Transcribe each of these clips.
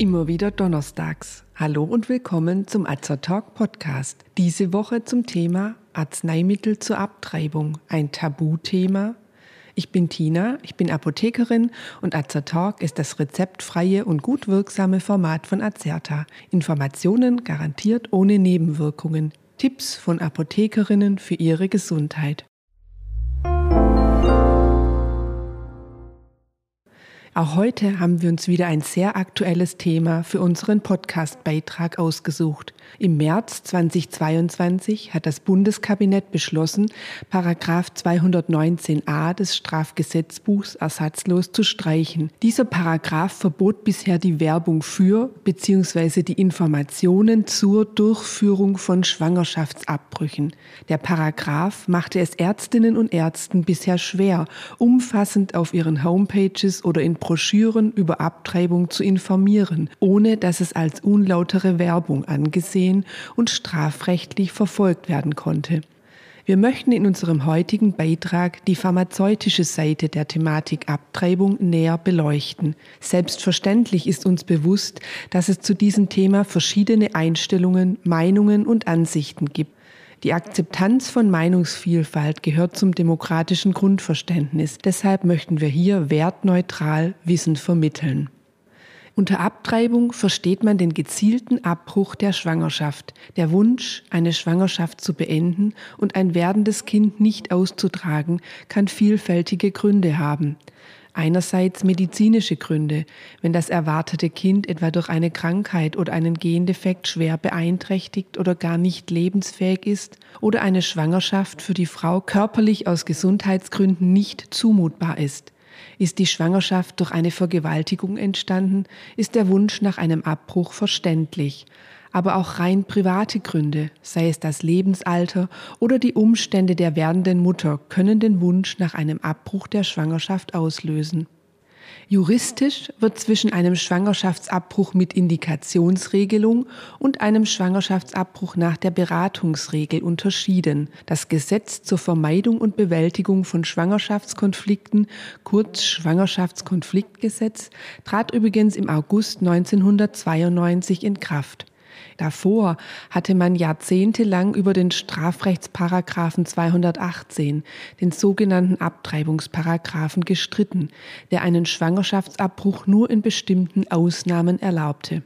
Immer wieder donnerstags. Hallo und willkommen zum Azer Talk Podcast. Diese Woche zum Thema Arzneimittel zur Abtreibung. Ein Tabuthema. Ich bin Tina, ich bin Apothekerin und Azer Talk ist das rezeptfreie und gut wirksame Format von Azerta. Informationen garantiert ohne Nebenwirkungen. Tipps von Apothekerinnen für ihre Gesundheit. Auch heute haben wir uns wieder ein sehr aktuelles Thema für unseren Podcast-Beitrag ausgesucht. Im März 2022 hat das Bundeskabinett beschlossen, Paragraph 219a des Strafgesetzbuchs ersatzlos zu streichen. Dieser Paragraph verbot bisher die Werbung für bzw. die Informationen zur Durchführung von Schwangerschaftsabbrüchen. Der Paragraph machte es Ärztinnen und Ärzten bisher schwer, umfassend auf ihren Homepages oder in Broschüren über Abtreibung zu informieren, ohne dass es als unlautere Werbung angesehen und strafrechtlich verfolgt werden konnte. Wir möchten in unserem heutigen Beitrag die pharmazeutische Seite der Thematik Abtreibung näher beleuchten. Selbstverständlich ist uns bewusst, dass es zu diesem Thema verschiedene Einstellungen, Meinungen und Ansichten gibt. Die Akzeptanz von Meinungsvielfalt gehört zum demokratischen Grundverständnis. Deshalb möchten wir hier wertneutral Wissen vermitteln. Unter Abtreibung versteht man den gezielten Abbruch der Schwangerschaft, der Wunsch, eine Schwangerschaft zu beenden und ein werdendes Kind nicht auszutragen, kann vielfältige Gründe haben. Einerseits medizinische Gründe, wenn das erwartete Kind etwa durch eine Krankheit oder einen Gendefekt schwer beeinträchtigt oder gar nicht lebensfähig ist oder eine Schwangerschaft für die Frau körperlich aus Gesundheitsgründen nicht zumutbar ist. Ist die Schwangerschaft durch eine Vergewaltigung entstanden, ist der Wunsch nach einem Abbruch verständlich aber auch rein private Gründe, sei es das Lebensalter oder die Umstände der werdenden Mutter, können den Wunsch nach einem Abbruch der Schwangerschaft auslösen. Juristisch wird zwischen einem Schwangerschaftsabbruch mit Indikationsregelung und einem Schwangerschaftsabbruch nach der Beratungsregel unterschieden. Das Gesetz zur Vermeidung und Bewältigung von Schwangerschaftskonflikten, kurz Schwangerschaftskonfliktgesetz, trat übrigens im August 1992 in Kraft. Davor hatte man jahrzehntelang über den Strafrechtsparagraphen 218, den sogenannten Abtreibungsparagraphen, gestritten, der einen Schwangerschaftsabbruch nur in bestimmten Ausnahmen erlaubte.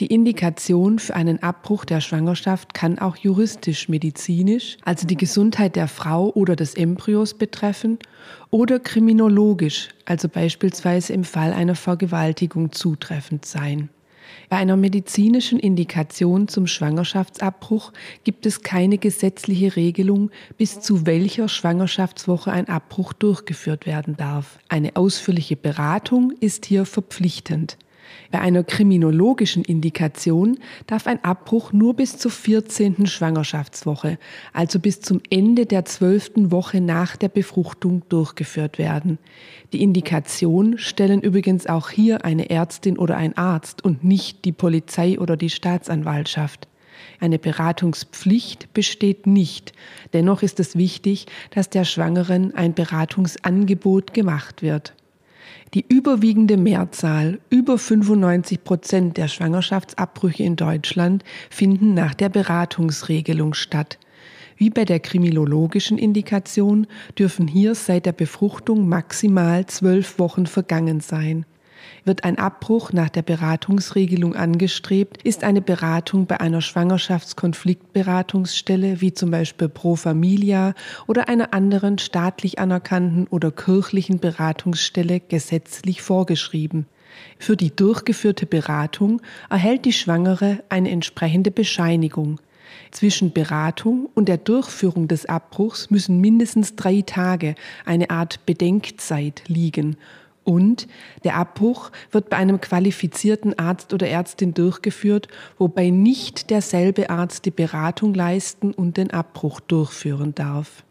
Die Indikation für einen Abbruch der Schwangerschaft kann auch juristisch, medizinisch, also die Gesundheit der Frau oder des Embryos betreffen, oder kriminologisch, also beispielsweise im Fall einer Vergewaltigung zutreffend sein. Bei einer medizinischen Indikation zum Schwangerschaftsabbruch gibt es keine gesetzliche Regelung, bis zu welcher Schwangerschaftswoche ein Abbruch durchgeführt werden darf. Eine ausführliche Beratung ist hier verpflichtend. Bei einer kriminologischen Indikation darf ein Abbruch nur bis zur 14. Schwangerschaftswoche, also bis zum Ende der 12. Woche nach der Befruchtung durchgeführt werden. Die Indikation stellen übrigens auch hier eine Ärztin oder ein Arzt und nicht die Polizei oder die Staatsanwaltschaft. Eine Beratungspflicht besteht nicht. Dennoch ist es wichtig, dass der Schwangeren ein Beratungsangebot gemacht wird. Die überwiegende Mehrzahl, über 95 Prozent der Schwangerschaftsabbrüche in Deutschland, finden nach der Beratungsregelung statt. Wie bei der kriminologischen Indikation dürfen hier seit der Befruchtung maximal zwölf Wochen vergangen sein. Wird ein Abbruch nach der Beratungsregelung angestrebt, ist eine Beratung bei einer Schwangerschaftskonfliktberatungsstelle wie zum Beispiel Pro Familia oder einer anderen staatlich anerkannten oder kirchlichen Beratungsstelle gesetzlich vorgeschrieben. Für die durchgeführte Beratung erhält die Schwangere eine entsprechende Bescheinigung. Zwischen Beratung und der Durchführung des Abbruchs müssen mindestens drei Tage, eine Art Bedenkzeit, liegen und der Abbruch wird bei einem qualifizierten Arzt oder Ärztin durchgeführt, wobei nicht derselbe Arzt die Beratung leisten und den Abbruch durchführen darf.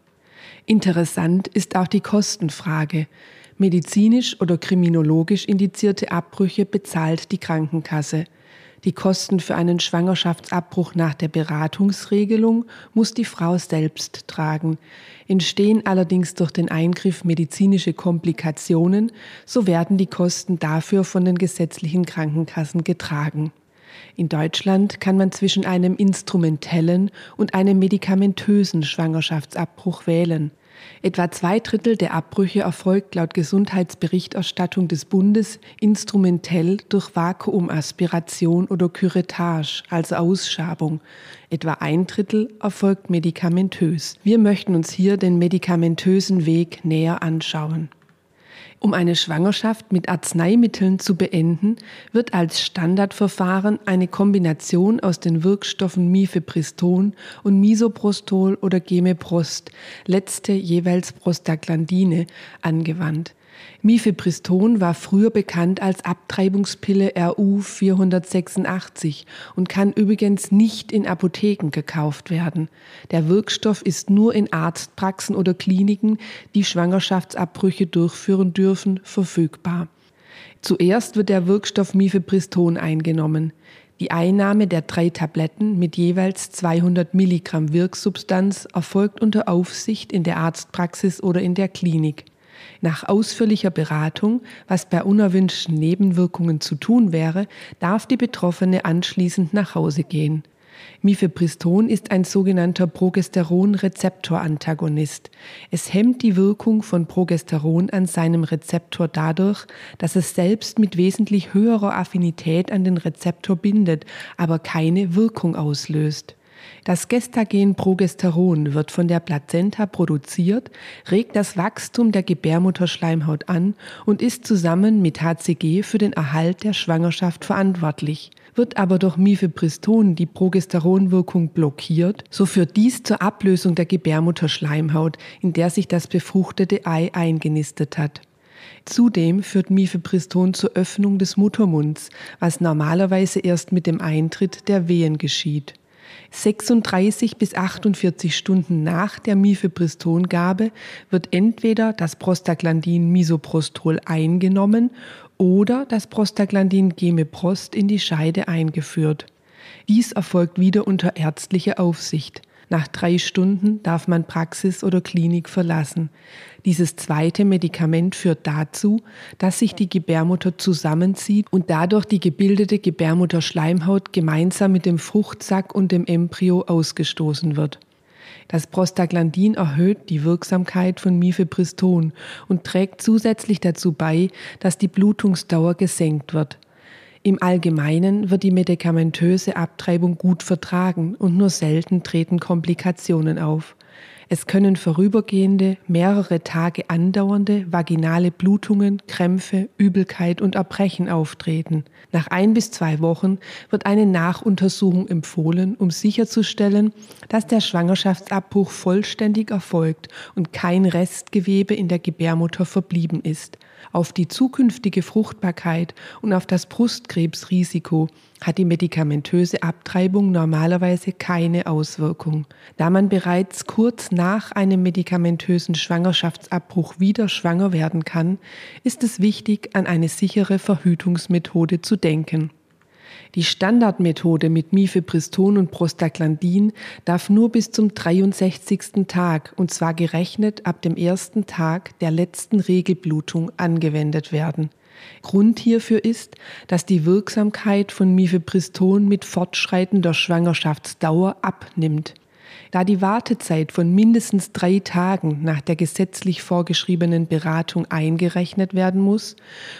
Interessant ist auch die Kostenfrage. Medizinisch oder kriminologisch indizierte Abbrüche bezahlt die Krankenkasse. Die Kosten für einen Schwangerschaftsabbruch nach der Beratungsregelung muss die Frau selbst tragen. Entstehen allerdings durch den Eingriff medizinische Komplikationen, so werden die Kosten dafür von den gesetzlichen Krankenkassen getragen. In Deutschland kann man zwischen einem instrumentellen und einem medikamentösen Schwangerschaftsabbruch wählen. Etwa zwei Drittel der Abbrüche erfolgt laut Gesundheitsberichterstattung des Bundes instrumentell durch Vakuumaspiration oder Curettage, also Ausschabung. Etwa ein Drittel erfolgt medikamentös. Wir möchten uns hier den medikamentösen Weg näher anschauen. Um eine Schwangerschaft mit Arzneimitteln zu beenden, wird als Standardverfahren eine Kombination aus den Wirkstoffen Mifepriston und Misoprostol oder Gemeprost, letzte jeweils Prostaglandine, angewandt. Mifepriston war früher bekannt als Abtreibungspille RU 486 und kann übrigens nicht in Apotheken gekauft werden. Der Wirkstoff ist nur in Arztpraxen oder Kliniken, die Schwangerschaftsabbrüche durchführen dürfen, verfügbar. Zuerst wird der Wirkstoff Mifepriston eingenommen. Die Einnahme der drei Tabletten mit jeweils 200 Milligramm Wirksubstanz erfolgt unter Aufsicht in der Arztpraxis oder in der Klinik. Nach ausführlicher Beratung, was bei unerwünschten Nebenwirkungen zu tun wäre, darf die Betroffene anschließend nach Hause gehen. Mifepriston ist ein sogenannter Progesteronrezeptorantagonist. Es hemmt die Wirkung von Progesteron an seinem Rezeptor dadurch, dass es selbst mit wesentlich höherer Affinität an den Rezeptor bindet, aber keine Wirkung auslöst. Das Gestagen Progesteron wird von der Plazenta produziert, regt das Wachstum der Gebärmutterschleimhaut an und ist zusammen mit HCG für den Erhalt der Schwangerschaft verantwortlich. Wird aber durch Mifepriston die Progesteronwirkung blockiert, so führt dies zur Ablösung der Gebärmutterschleimhaut, in der sich das befruchtete Ei eingenistet hat. Zudem führt Mifepriston zur Öffnung des Muttermunds, was normalerweise erst mit dem Eintritt der Wehen geschieht. 36 bis 48 Stunden nach der Mifepristongabe wird entweder das Prostaglandin Misoprostol eingenommen oder das Prostaglandin Gemeprost in die Scheide eingeführt. Dies erfolgt wieder unter ärztlicher Aufsicht. Nach drei Stunden darf man Praxis oder Klinik verlassen. Dieses zweite Medikament führt dazu, dass sich die Gebärmutter zusammenzieht und dadurch die gebildete Gebärmutterschleimhaut gemeinsam mit dem Fruchtsack und dem Embryo ausgestoßen wird. Das Prostaglandin erhöht die Wirksamkeit von Mifepriston und trägt zusätzlich dazu bei, dass die Blutungsdauer gesenkt wird. Im Allgemeinen wird die medikamentöse Abtreibung gut vertragen und nur selten treten Komplikationen auf. Es können vorübergehende, mehrere Tage andauernde vaginale Blutungen, Krämpfe, Übelkeit und Erbrechen auftreten. Nach ein bis zwei Wochen wird eine Nachuntersuchung empfohlen, um sicherzustellen, dass der Schwangerschaftsabbruch vollständig erfolgt und kein Restgewebe in der Gebärmutter verblieben ist. Auf die zukünftige Fruchtbarkeit und auf das Brustkrebsrisiko hat die medikamentöse Abtreibung normalerweise keine Auswirkung. Da man bereits kurz nach einem medikamentösen Schwangerschaftsabbruch wieder schwanger werden kann, ist es wichtig, an eine sichere Verhütungsmethode zu denken. Die Standardmethode mit Mifepriston und Prostaglandin darf nur bis zum 63. Tag und zwar gerechnet ab dem ersten Tag der letzten Regelblutung angewendet werden. Grund hierfür ist, dass die Wirksamkeit von Mifepriston mit fortschreitender Schwangerschaftsdauer abnimmt. Da die Wartezeit von mindestens drei Tagen nach der gesetzlich vorgeschriebenen Beratung eingerechnet werden muss,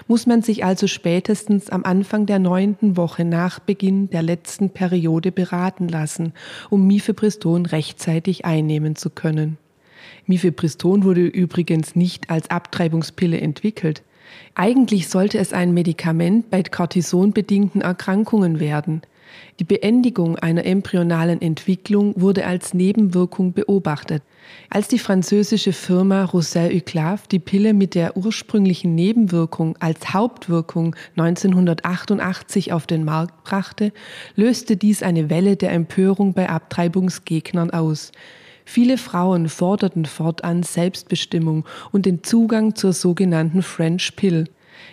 muss man sich also spätestens am Anfang der neunten Woche nach Beginn der letzten Periode beraten lassen, um Mifepriston rechtzeitig einnehmen zu können. Mifepriston wurde übrigens nicht als Abtreibungspille entwickelt. Eigentlich sollte es ein Medikament bei cortisonbedingten Erkrankungen werden. Die Beendigung einer embryonalen Entwicklung wurde als Nebenwirkung beobachtet. Als die französische Firma Roussel Uclave die Pille mit der ursprünglichen Nebenwirkung als Hauptwirkung 1988 auf den Markt brachte, löste dies eine Welle der Empörung bei Abtreibungsgegnern aus. Viele Frauen forderten fortan Selbstbestimmung und den Zugang zur sogenannten French Pill.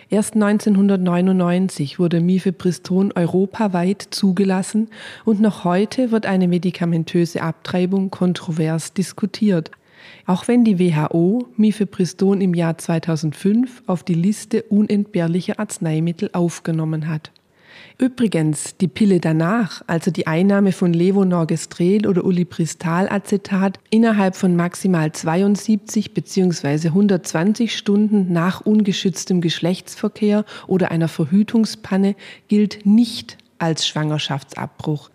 Erst 1999 wurde Mifepriston europaweit zugelassen und noch heute wird eine medikamentöse Abtreibung kontrovers diskutiert. Auch wenn die WHO Mifepriston im Jahr 2005 auf die Liste unentbehrlicher Arzneimittel aufgenommen hat. Übrigens, die Pille danach, also die Einnahme von Levonorgestrel oder Ulipristalacetat innerhalb von maximal 72 bzw. 120 Stunden nach ungeschütztem Geschlechtsverkehr oder einer Verhütungspanne gilt nicht als Schwangerschaftsabbruch.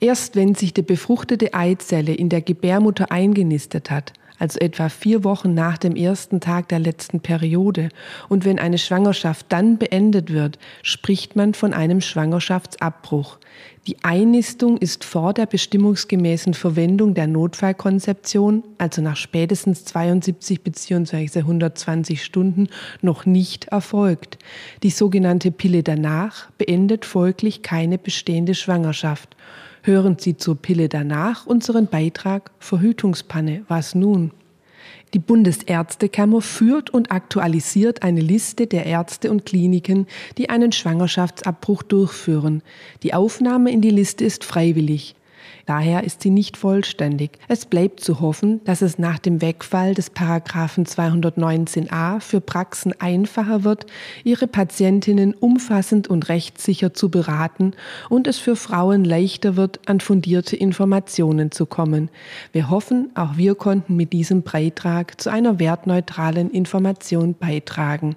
Erst wenn sich die befruchtete Eizelle in der Gebärmutter eingenistet hat, also etwa vier Wochen nach dem ersten Tag der letzten Periode. Und wenn eine Schwangerschaft dann beendet wird, spricht man von einem Schwangerschaftsabbruch. Die Einnistung ist vor der bestimmungsgemäßen Verwendung der Notfallkonzeption, also nach spätestens 72 bzw. 120 Stunden, noch nicht erfolgt. Die sogenannte Pille danach beendet folglich keine bestehende Schwangerschaft. Hören Sie zur Pille danach unseren Beitrag Verhütungspanne. Was nun? Die Bundesärztekammer führt und aktualisiert eine Liste der Ärzte und Kliniken, die einen Schwangerschaftsabbruch durchführen. Die Aufnahme in die Liste ist freiwillig. Daher ist sie nicht vollständig. Es bleibt zu hoffen, dass es nach dem Wegfall des Paragraphen 219a für Praxen einfacher wird, ihre Patientinnen umfassend und rechtssicher zu beraten und es für Frauen leichter wird, an fundierte Informationen zu kommen. Wir hoffen, auch wir konnten mit diesem Beitrag zu einer wertneutralen Information beitragen.